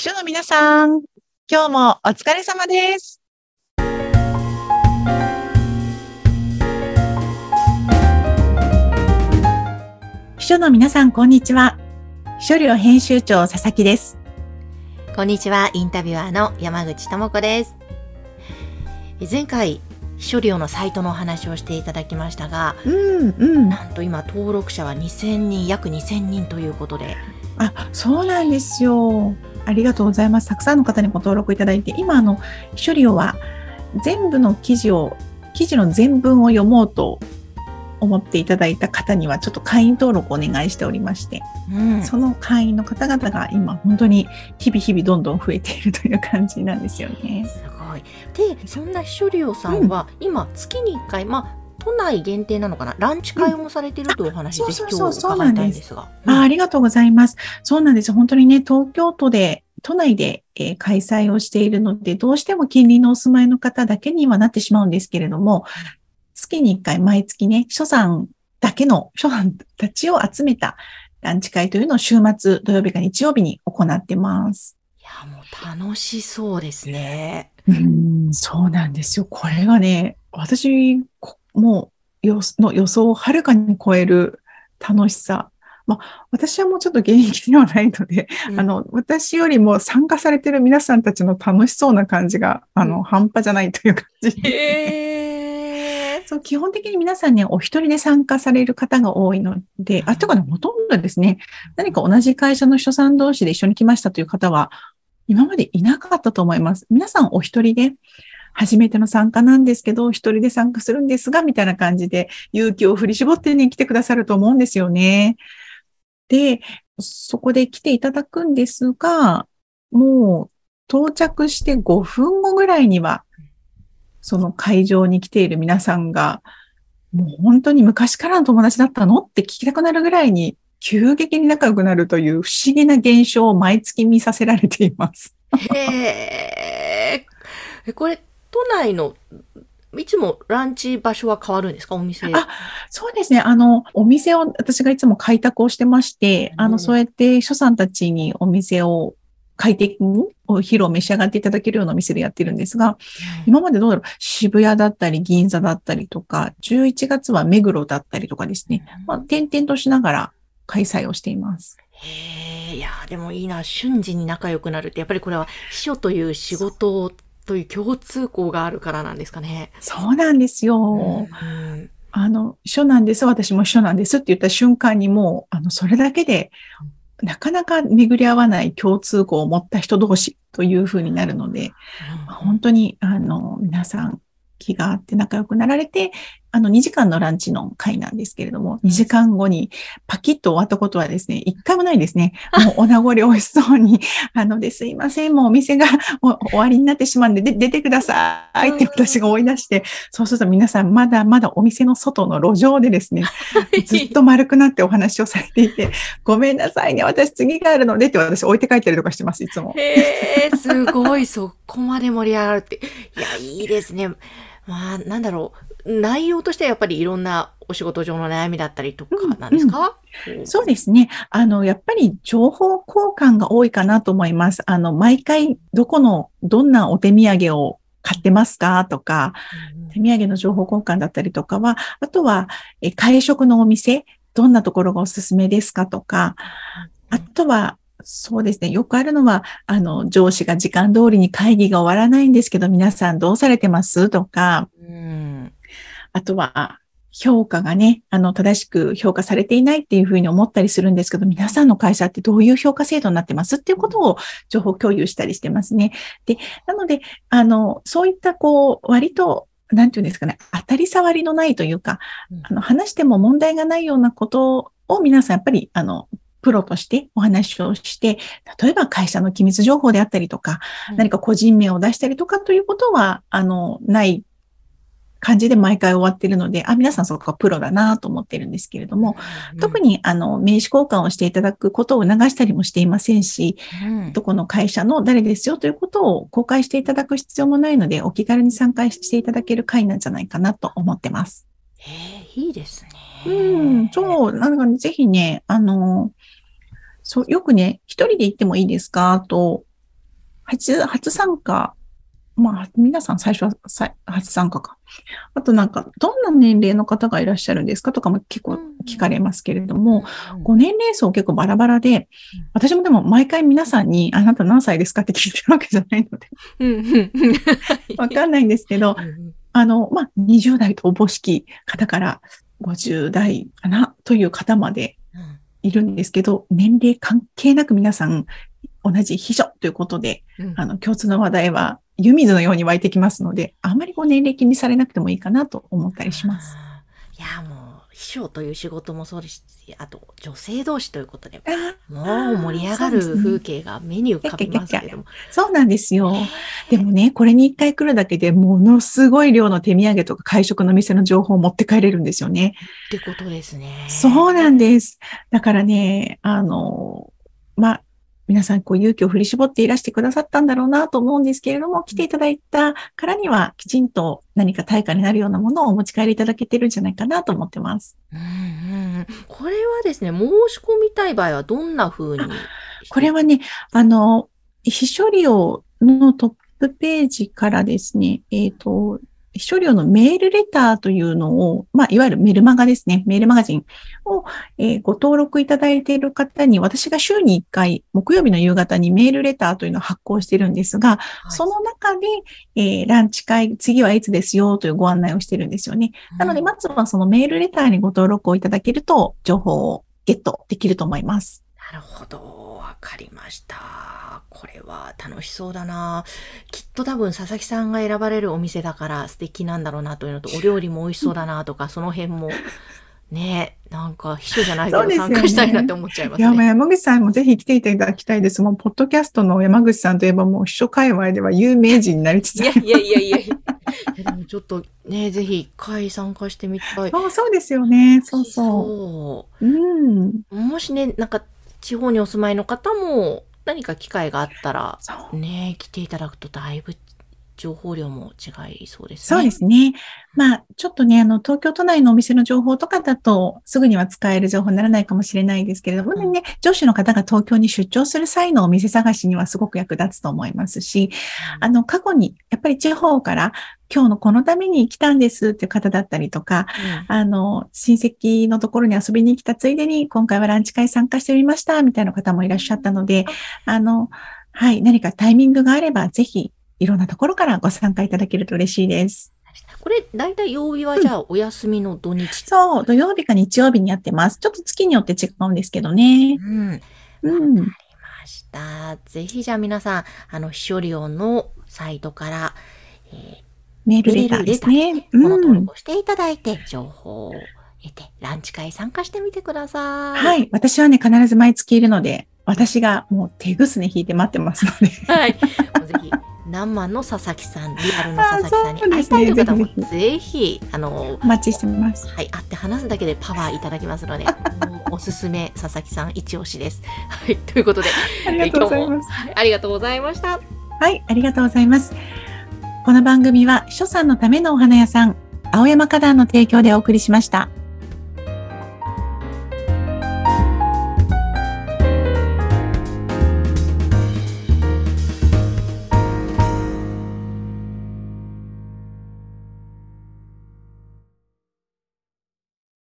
秘書の皆さん、今日もお疲れ様です。秘書の皆さん、こんにちは。秘書寮編集長、佐々木です。こんにちは、インタビュアーの山口智子です。え前回、秘書寮のサイトのお話をしていただきましたが、うん、うん。なんと今登録者は2000人、約2000人ということで、あ、そうなんですよ。ありがとうございます。たくさんの方にご登録いただいて、今、あの、秘書寮は全部の記事を、記事の全文を読もうと思っていただいた方には、ちょっと会員登録をお願いしておりまして、うん、その会員の方々が今、本当に日々日々どんどん増えているという感じなんですよね。すごい。で、そんな秘書寮さんは、今、月に1回、まあ、都内限定なのかな、ランチ会もされてるというお話、うんぜひ今日伺いたいんですが。あありがとうございます。そうなんです。本当にね、東京都で、都内で、えー開催をしているので、どうしても近隣のお住まいの方だけにはなってしまうんですけれども、月に1回、毎月ね、秘書さんだけの、秘書さんたちを集めたランチ会というのを週末、土曜日か日曜日に行ってます。いや、もう楽しそうですね。うん、そうなんですよ。これがね、私、こもうよの予想をはるかに超える楽しさ。まあ、私はもうちょっと現役ではないので、うんあの、私よりも参加されてる皆さんたちの楽しそうな感じが、あの、うん半端じゃないという感じ。そう、基本的に皆さんね、お一人で参加される方が多いので、あ、というかね、ほとんどですね、何か同じ会社の秘書さん同士で一緒に来ましたという方は、今までいなかったと思います。皆さんお一人で、初めての参加なんですけど、一人で参加するんですが、みたいな感じで、勇気を振り絞ってね、来てくださると思うんですよね。で、そこで来ていただくんですが、もう到着して5分後ぐらいには、その会場に来ている皆さんが、もう本当に昔からの友達だったのって聞きたくなるぐらいに、急激に仲良くなるという不思議な現象を毎月見させられています。へえ、これ、都内の、いつもランチ場所は変わるんですか？お店。あそうですね。あの、お店を私がいつも開拓をしてまして、あの、うんそうやって所さんたちにお店を快適にお昼を召し上がっていただけるようなお店でやってるんですが、今までどうだろう、渋谷だったり銀座だったりとか、11月は目黒だったりとかですね、まあ、転々としながら開催をしています。へえ、いやー、でもいいな、瞬時に仲良くなるって、やっぱりこれは秘書という仕事という共通項があるからなんですかね。そうなんですよ。うんあの、秘書なんです、私も秘書なんですって言った瞬間にもう、あの、それだけで、なかなか巡り合わない共通項を持った人同士というふうになるので、本当に、あの、皆さん気があって仲良くなられて、あの、2時間のランチの会なんですけれども、2時間後にパキッと終わったことはですね、一回もないですね。もうお名残美味しそうに、あので、すいません、もうお店がお終わりになってしまうんで、で出てくださいって私が追い出して、そうすると皆さんまだまだお店の外の路上でですね、ずっと丸くなってお話をされていて、ごめんなさいね、私次があるのでって私置いて帰ったりとかしてます、いつも。へえ、すごい、そこまで盛り上がるって。いや、いいですね。まあ、なんだろう。内容としてはやっぱりいろんなお仕事上の悩みだったりとかなんですか、そうですね。あの、やっぱり情報交換が多いかなと思います。あの、毎回どこの、どんなお手土産を買ってますかとか、手土産の情報交換だったりとかは、あとは、え会食のお店、どんなところがおすすめですかとか、あとは、そうですね。よくあるのは、あの、上司が時間通りに会議が終わらないんですけど、皆さんどうされてます？とか、うんあとは、評価がね、あの、正しく評価されていないっていうふうに思ったりするんですけど、皆さんの会社ってどういう評価制度になってます？っていうことを情報共有したりしてますね。で、なので、あの、そういった、こう、割と、なんていうんですかね、当たり障りのないというか、あの、話しても問題がないようなことを皆さんやっぱり、あの、プロとしてお話をして、例えば会社の機密情報であったりとか、何か個人名を出したりとかということは、あの、ない感じで毎回終わってるので、あ、皆さんそこがプロだなと思ってるんですけれども、特に、にあの、名刺交換をしていただくことを促したりもしていませんし、うんどこの会社の誰ですよということを公開していただく必要もないので、お気軽に参加していただける会なんじゃないかなと思ってます。へえ、いいですね。うん、そう、なんかねぜひね、あの、そう、よくね、一人で行ってもいいですか？と初、初参加、まあ、皆さん最初はさ初参加か。あとなんか、どんな年齢の方がいらっしゃるんですかとかも結構聞かれますけれども、ご年齢層結構バラバラで、私もでも毎回皆さんに、あなた何歳ですかって聞いてるわけじゃないので、わかんないんですけど、あの、まあ、20代とおぼしき方から50代かなという方までいるんですけど、年齢関係なく皆さん同じ秘書ということで、あの、共通の話題は湯水のように湧いてきますので、あまりこう年齢気にされなくてもいいかなと思ったりします。いや、もう、秘書という仕事もそうですし、あと女性同士ということで、もう盛り上がる風景が目に浮かびますけれども。そうなんですよ。でもね、これに一回来るだけでものすごい量の手土産とか会食の店の情報を持って帰れるんですよね。ってことですね。そうなんです。だからね、あの、まあ、皆さんこう勇気を振り絞っていらしてくださったんだろうなと思うんですけれども、来ていただいたからにはきちんと何か対価になるようなものをお持ち帰りいただけてるんじゃないかなと思ってます。うんうん、これはですね、申し込みたい場合はどんな風にこれはね、あの、秘書料のトップページからですね、えっ、ー、と、秘書料のメールレターというのを、まあ、いわゆるメルマガですね。メールマガジンを、えー、ご登録いただいている方に、私が週に1回、木曜日の夕方にメールレターというのを発行しているんですが、はい、その中で、えー、ランチ会、次はいつですよというご案内をしているんですよね。なので、まずはそのメールレターにご登録をいただけると、情報をゲットできると思います。なるほど。わかりました。これは楽しそうだな。きっと多分佐々木さんが選ばれるお店だから素敵なんだろうなというのと、お料理も美味しそうだなとか、その辺も。ねなんか秘書じゃないけど参加したいなって思っちゃいますね。いや、山口さんもぜひ来ていただきたいです。もう、ポッドキャストの山口さんといえばもう秘書界隈では有名人になりつついやいやいやいやいや。でもちょっとね、ぜひ会参加してみたい。そうそうですよね。そうそう。そううん。もしね、なんか地方にお住まいの方も何か機会があったら、ね、来ていただくとだいぶ情報量も違いそうですね。そうですね。まあ、ちょっとね、あの、東京都内のお店の情報とかだと、すぐには使える情報にならないかもしれないですけれども、うん、ね、上司の方が東京に出張する際のお店探しにはすごく役立つと思いますし、うん、あの、過去に、やっぱり地方から、今日のこのために来たんですっていう方だったりとか、うん、あの、親戚のところに遊びに来たついでに、今回はランチ会参加してみました、みたいな方もいらっしゃったので、あの、はい、何かタイミングがあれば、ぜひ、いろんなところからご参加いただけると嬉しいです。これ、だいたい曜日はじゃあお休みの土日、うん、そう、土曜日か日曜日にやってます。ちょっと月によって違うんですけどね。うん。うん。わかりました。ぜひじゃあ皆さん、あの、秘書料のサイトから、えー、メールレターですね。この登録をしていただいて、情報を得て、ランチ会参加してみてください。はい。私はね、必ず毎月いるので、私がもう手ぐすね引いて待ってますので。はい。ぜひ。何万の佐々木さん、リアルの佐々木さんに会いたいという方も、ぜひ、あの、お待ちしてます。はい、会って話すだけでパワーいただきますので、おすすめ、佐々木さん一押しです。はい、ということで、ありがとうございます。ありがとうございました。はい、ありがとうございます。この番組は、秘書さんのためのお花屋さん、青山花壇の提供でお送りしました。